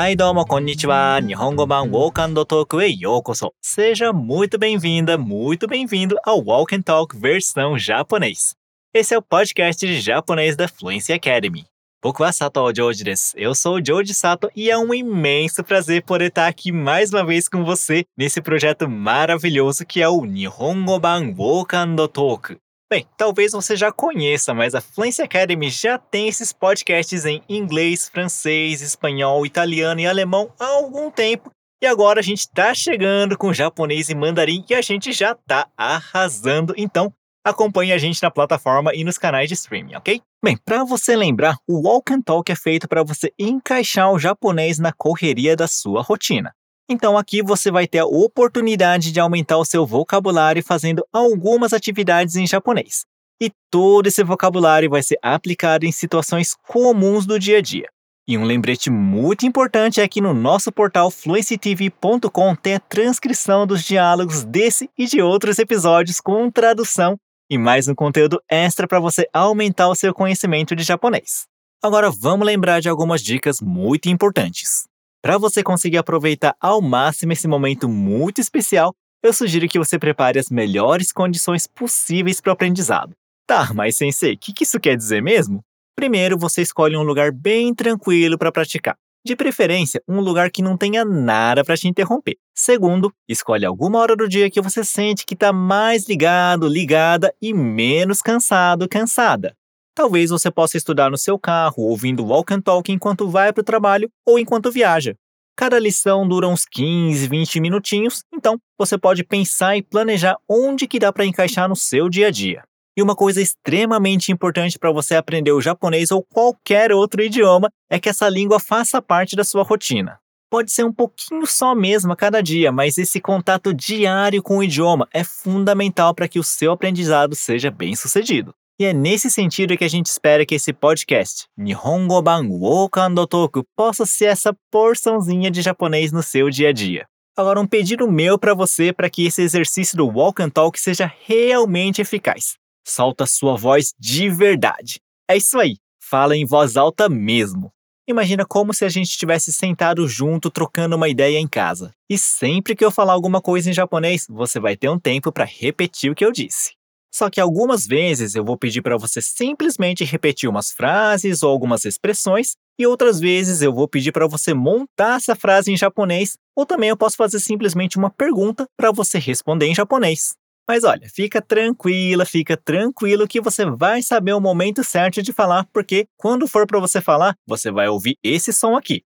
Hi, konnichiwa. Nihongo ban Walk and Talk e yokoso. Seja muito bem-vinda, muito bem-vindo ao Walk and Talk versão japonês. Esse é o podcast de japonês da Fluency Academy. Boku Sato Joji. Eu sou o Joji Sato e é um imenso prazer poder estar aqui mais uma vez com você nesse projeto maravilhoso que é o Nihongo ban Walk and Talk. Bem, talvez você já conheça, mas a Fluency Academy já tem esses podcasts em inglês, francês, espanhol, italiano e alemão há algum tempo. E agora a gente está chegando com japonês e mandarim e a gente já está arrasando. Então, acompanhe a gente na plataforma e nos canais de streaming, ok? Bem, para você lembrar, o Walk and Talk é feito para você encaixar o japonês na correria da sua rotina. Então aqui você vai ter a oportunidade de aumentar o seu vocabulário fazendo algumas atividades em japonês. E todo esse vocabulário vai ser aplicado em situações comuns do dia a dia. E um lembrete muito importante é que no nosso portal fluencytv.com tem a transcrição dos diálogos desse e de outros episódios com tradução e mais um conteúdo extra para você aumentar o seu conhecimento de japonês. Agora vamos lembrar de algumas dicas muito importantes. Para você conseguir aproveitar ao máximo esse momento muito especial, eu sugiro que você prepare as melhores condições possíveis para o aprendizado. Tá, mas sensei, o que, que isso quer dizer mesmo? Primeiro, você escolhe um lugar bem tranquilo para praticar. De preferência, um lugar que não tenha nada para te interromper. Segundo, escolhe alguma hora do dia que você sente que está mais ligado, ligada e menos cansado, cansada. Talvez você possa estudar no seu carro, ouvindo walk and talk enquanto vai para o trabalho ou enquanto viaja. Cada lição dura uns 15, 20 minutinhos, então você pode pensar e planejar onde que dá para encaixar no seu dia a dia. E uma coisa extremamente importante para você aprender o japonês ou qualquer outro idioma é que essa língua faça parte da sua rotina. Pode ser um pouquinho só mesmo a cada dia, mas esse contato diário com o idioma é fundamental para que o seu aprendizado seja bem sucedido. E é nesse sentido que a gente espera que esse podcast, Nihongo Ban Woku Talk, possa ser essa porçãozinha de japonês no seu dia a dia. Agora, um pedido meu para você para que esse exercício do Walk and Talk seja realmente eficaz. Solta sua voz de verdade. É isso aí, fala em voz alta mesmo. Imagina como se a gente estivesse sentado junto trocando uma ideia em casa. E sempre que eu falar alguma coisa em japonês, você vai ter um tempo para repetir o que eu disse. Só que algumas vezes eu vou pedir para você simplesmente repetir umas frases ou algumas expressões, e outras vezes eu vou pedir para você montar essa frase em japonês, ou também eu posso fazer simplesmente uma pergunta para você responder em japonês. Mas olha, fica tranquila, fica tranquilo que você vai saber o momento certo de falar, porque quando for para você falar, você vai ouvir esse som aqui.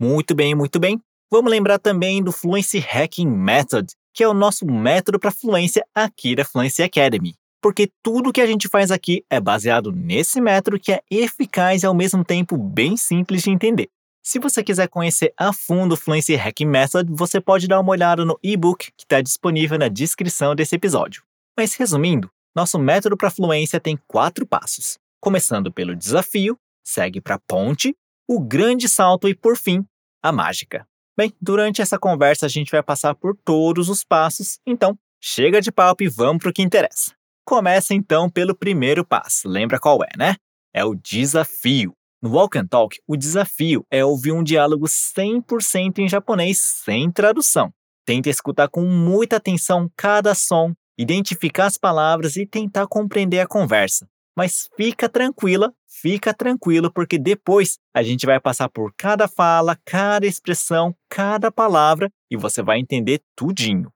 Muito bem, muito bem. Vamos lembrar também do Fluency Hacking Method, que é o nosso método para fluência aqui da Fluency Academy. Porque tudo que a gente faz aqui é baseado nesse método que é eficaz e ao mesmo tempo bem simples de entender. Se você quiser conhecer a fundo o Fluency Hacking Method, você pode dar uma olhada no e-book que está disponível na descrição desse episódio. Mas resumindo, nosso método para fluência tem quatro passos. Começando pelo desafio, segue para a ponte, o grande salto e, por fim, a mágica. Bem, durante essa conversa a gente vai passar por todos os passos, então chega de papo e vamos para o que interessa. Começa então pelo primeiro passo, lembra qual é, né? É o desafio. No Walk and Talk, o desafio é ouvir um diálogo 100% em japonês sem tradução. Tenta escutar com muita atenção cada som, identificar as palavras e tentar compreender a conversa. Mas fica tranquila, fica tranquilo, porque depois a gente vai passar por cada fala, cada expressão, cada palavra e você vai entender tudinho.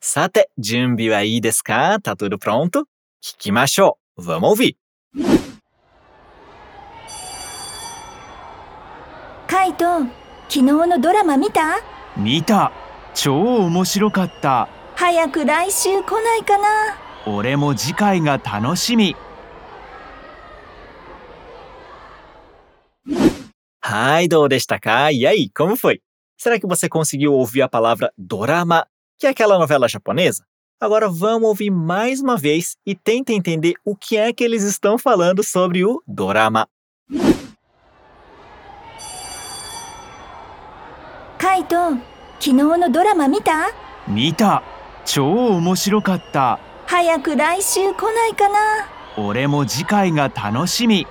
Sate, junbi wa ii desu ka? Tá tudo pronto? Kikimashou. Vamos ouvir. Kaito, 昨日のドラマ見た見た超面白かった早く来週来ないかな俺も次回が楽しみ Ai, どうでしたか E aí, como foi? Será que você conseguiu ouvir a palavra dorama, que é aquela novela japonesa? Agora vamos ouvir mais uma vez e tenta entender o que é que eles estão falando sobre o dorama. カイト、昨日のドラマ見た見た超面白かった早く来週来ないかな俺も次回が楽しみ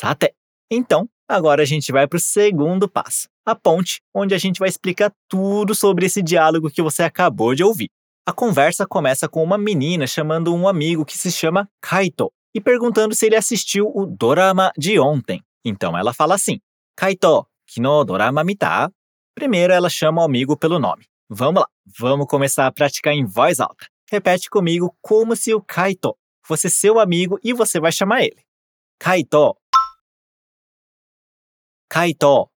Sate. Então, agora a gente vai para o segundo passo, a ponte, onde a gente vai explicar tudo sobre esse diálogo que você acabou de ouvir. A conversa começa com uma menina chamando um amigo que se chama Kaito e perguntando se ele assistiu o dorama de ontem. Então ela fala assim: Kaito, kino dorama mita? Primeiro ela chama o amigo pelo nome. Vamos lá, vamos começar a praticar em voz alta. Repete comigo como se o Kaito fosse seu amigo e você vai chamar ele. Kaito. Kaito.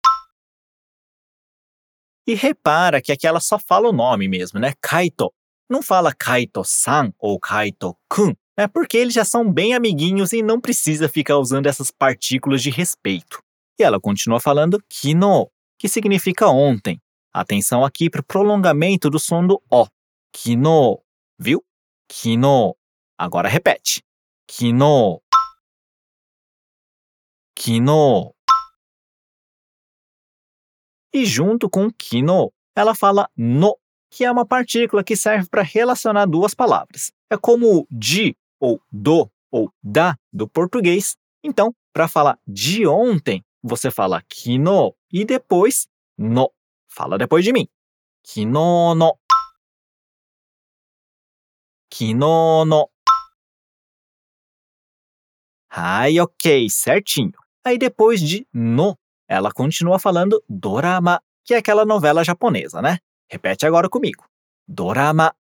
E repara que aqui ela só fala o nome mesmo, né? Kaito. Não fala Kaito-san ou Kaito-kun, né? Porque eles já são bem amiguinhos e não precisa ficar usando essas partículas de respeito. E ela continua falando kino, que significa ontem. Atenção aqui para o prolongamento do som do O. Kino. Viu? Kino. Agora repete. Kino. Kino. E junto com kino, ela fala no, que é uma partícula que serve para relacionar duas palavras. É como o de ou do ou da do português. Então, para falar de ontem, você fala kino e depois no. Fala depois de mim. Kino no. Kino no. Ai, ok, certinho. Aí depois de no, ela continua falando dorama, que é aquela novela japonesa, né? Repete agora comigo. Dorama.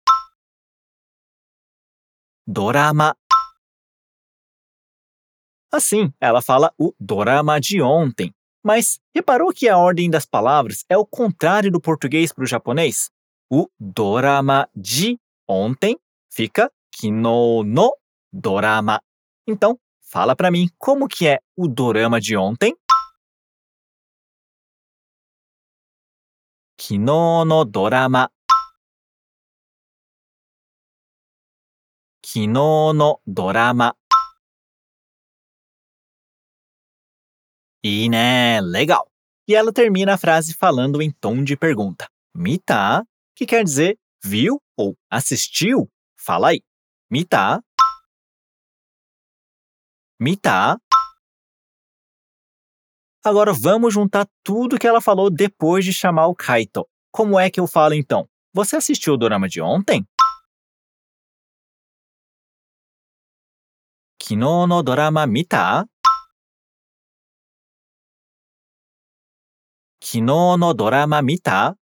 Dorama. Assim, ela fala o dorama de ontem. Mas reparou que a ordem das palavras é o contrário do português para o japonês? O dorama de ontem fica kino no dorama. Então, fala para mim como que é o dorama de ontem? Kino no dorama. Kino no dorama. E né, legal. E ela termina a frase falando em tom de pergunta. Mita, que quer dizer viu ou assistiu? Fala aí. Mita. Mita. Agora vamos juntar tudo que ela falou depois de chamar o Kaito. Como é que eu falo então? Você assistiu o drama de ontem? Kino no drama mita? 昨日のドラマ見た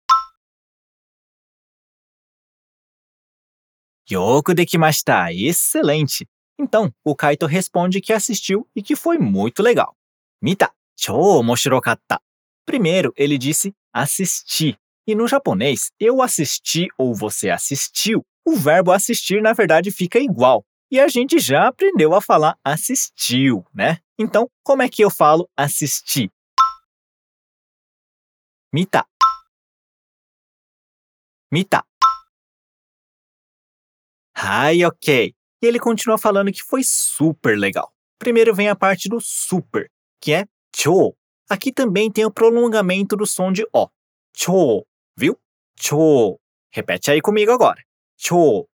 Yoku dekimashita, excelente! Então, o Kaito responde que assistiu e que foi muito legal. Mita, chou omoshirokatta. Primeiro, ele disse assistir. E no japonês, eu assisti ou você assistiu, o verbo assistir na verdade fica igual. E a gente já aprendeu a falar assistiu, né? Então, como é que eu falo assistir? 見た見た Ai, ok. E ele continua falando que foi super legal. Primeiro vem a parte do super, que é chou. Aqui também tem o prolongamento do som de O. Chou, viu? Chou. Repete aí comigo agora. Chou.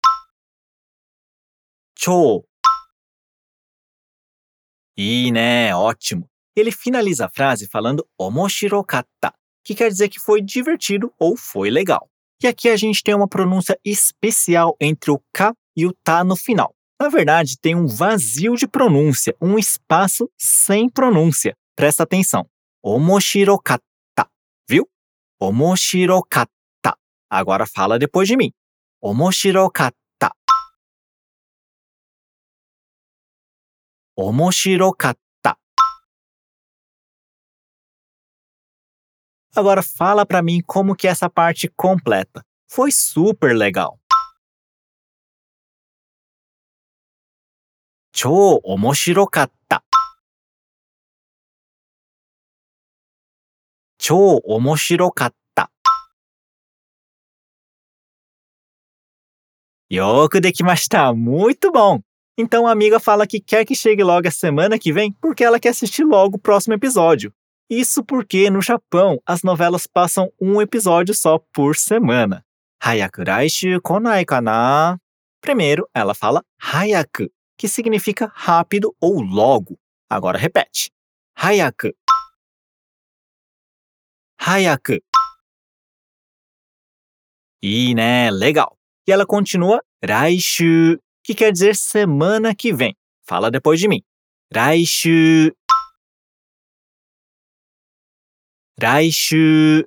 Chou. E né, ótimo. Ele finaliza a frase falando omoshirokatta, que quer dizer que foi divertido ou foi legal. E aqui a gente tem uma pronúncia especial entre o K e o Ta no final. Na verdade, tem um vazio de pronúncia, um espaço sem pronúncia. Presta atenção. Omoshirokatta, viu? Omoshirokatta. Agora fala depois de mim. Omoshirokatta. Omoshirokatta. Agora fala para mim como que é essa parte completa. Foi super legal. 超面白かった。 超面白かった。よくできました。Muito bom! Então a amiga fala que quer que chegue logo a semana que vem porque ela quer assistir logo o próximo episódio. Isso porque no Japão as novelas passam um episódio só por semana. Hayaku raishu konai kana? Primeiro, ela fala hayaku, que significa rápido ou logo. Agora repete. 早く。 早く。E, né? Legal. E ela continua raishu, que quer dizer semana que vem. Fala depois de mim. Raishu. Raishu.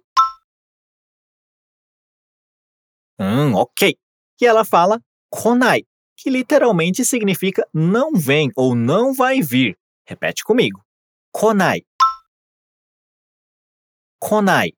Hum, ok. E ela fala konai, que literalmente significa não vem ou não vai vir. Repete comigo. Konai konai.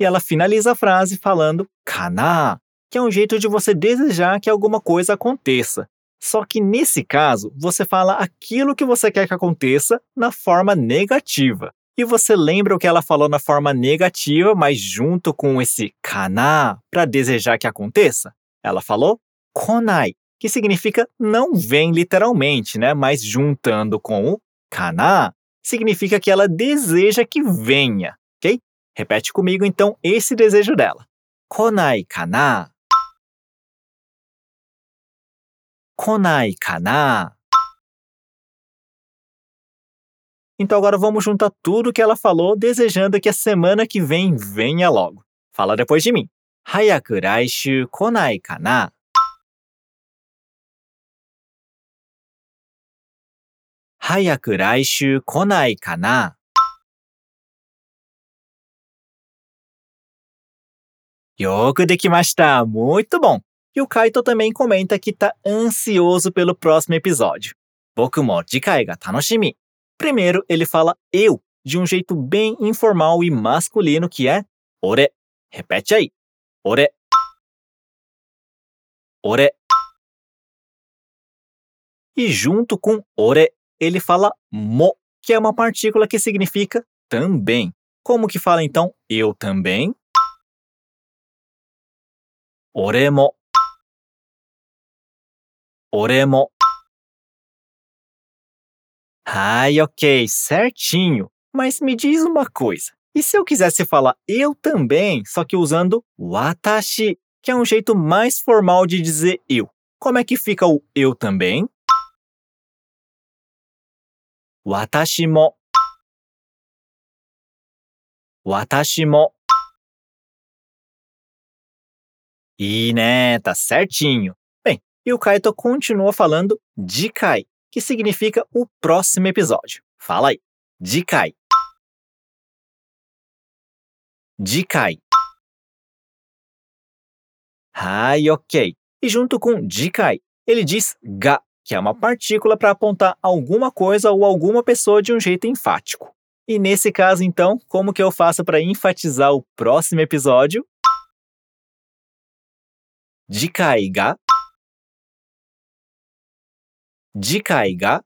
E ela finaliza a frase falando kana, que é um jeito de você desejar que alguma coisa aconteça. Só que nesse caso, você fala aquilo que você quer que aconteça na forma negativa. E você lembra o que ela falou na forma negativa, mas junto com esse kana para desejar que aconteça? Ela falou konai, que significa não vem literalmente, né? Mas juntando com o kana, significa que ela deseja que venha, ok? Repete comigo então esse desejo dela. Konai kana. Konai kana. Então agora vamos juntar tudo que ela falou, desejando que a semana que vem venha logo. Fala depois de mim. Hayaku raishu konai kana? Hayaku raishu konai kana? Yoku dekimashita! Muito bom! E o Kaito também comenta que está ansioso pelo próximo episódio. Boku mo jikai ga tanoshimi. Primeiro, ele fala eu, de um jeito bem informal e masculino que é ore. Repete aí. Ore. Ore. E junto com ore, ele fala mo, que é uma partícula que significa também. Como que fala então eu também? Oremo. Oremo. Ai, ok, certinho. Mas me diz uma coisa. E se eu quisesse falar eu também, só que usando watashi, que é um jeito mais formal de dizer eu? Como é que fica o eu também? Watashi mo. Watashi mo. E né, tá certinho. Bem, e o Kaito continua falando jikai, que significa o próximo episódio. Fala aí. Jikai. Jikai. Ai, ok. E junto com jikai, ele diz ga, que é uma partícula para apontar alguma coisa ou alguma pessoa de um jeito enfático. E nesse caso, então, como que eu faço para enfatizar o próximo episódio? Jikai ga Jikai ga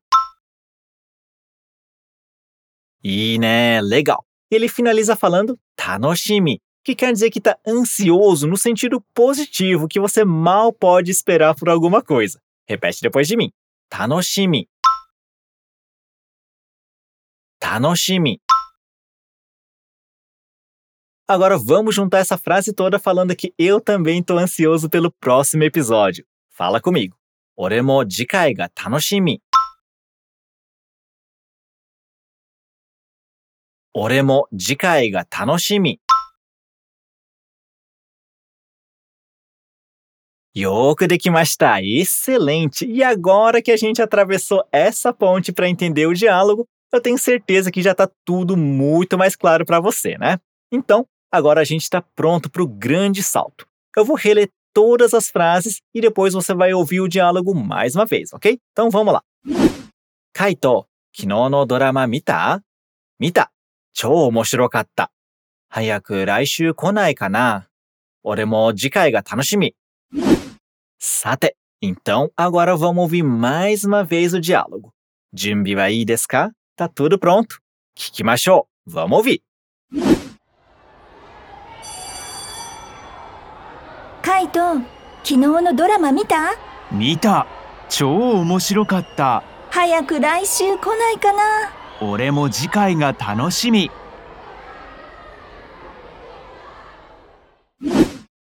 E né, legal. Ele finaliza falando tanoshimi, que quer dizer que está ansioso no sentido positivo, que você mal pode esperar por alguma coisa. Repete depois de mim. Tanoshimi. Tanoshimi. Agora vamos juntar essa frase toda falando que eu também estou ansioso pelo próximo episódio. Fala comigo. Ore mo jikai ga tanoshimi. Ore mo jikai ga tanoshimi. Yoku dekimashita! Excelente! E agora que a gente atravessou essa ponte para entender o diálogo, eu tenho certeza que já está tudo muito mais claro para você, né? Então, Agora a gente está pronto para o grande salto. Eu vou reler todas as frases e depois você vai ouvir o diálogo mais uma vez, ok? Então vamos lá. Kaito, kino no drama mita? Mita. Chou omoshirokata. Hayaku laishū konai kana? Ore mo jikai ga tanoshimi. Sate, então agora vamos ouvir mais uma vez o diálogo. Junbi wa ii desu ka? Tá tudo pronto? Kikimashou. Vamos ouvir. カイト、昨日のドラマ見た見た超面白かった早く来週来ないかな俺も次回が楽しみ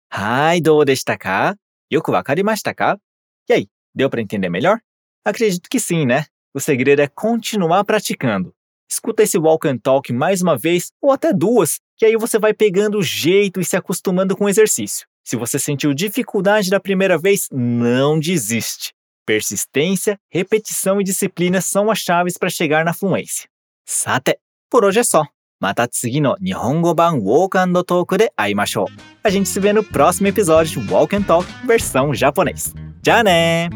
Ai, どうでしたか よくわかりましたか E aí, deu para entender melhor? Acredito que sim, né? O segredo é continuar praticando. Escuta esse walk and talk mais uma vez ou até duas, que aí você vai pegando o jeito e se acostumando com o exercício. Se você sentiu dificuldade da primeira vez, não desiste. Persistência, repetição e disciplina são as chaves para chegar na fluência. Sate, por hoje é só. Mata tsugi no Nihongo Ban Walk and Talk de aimashou. A gente se vê no próximo episódio de Walk and Talk versão japonês. Já né!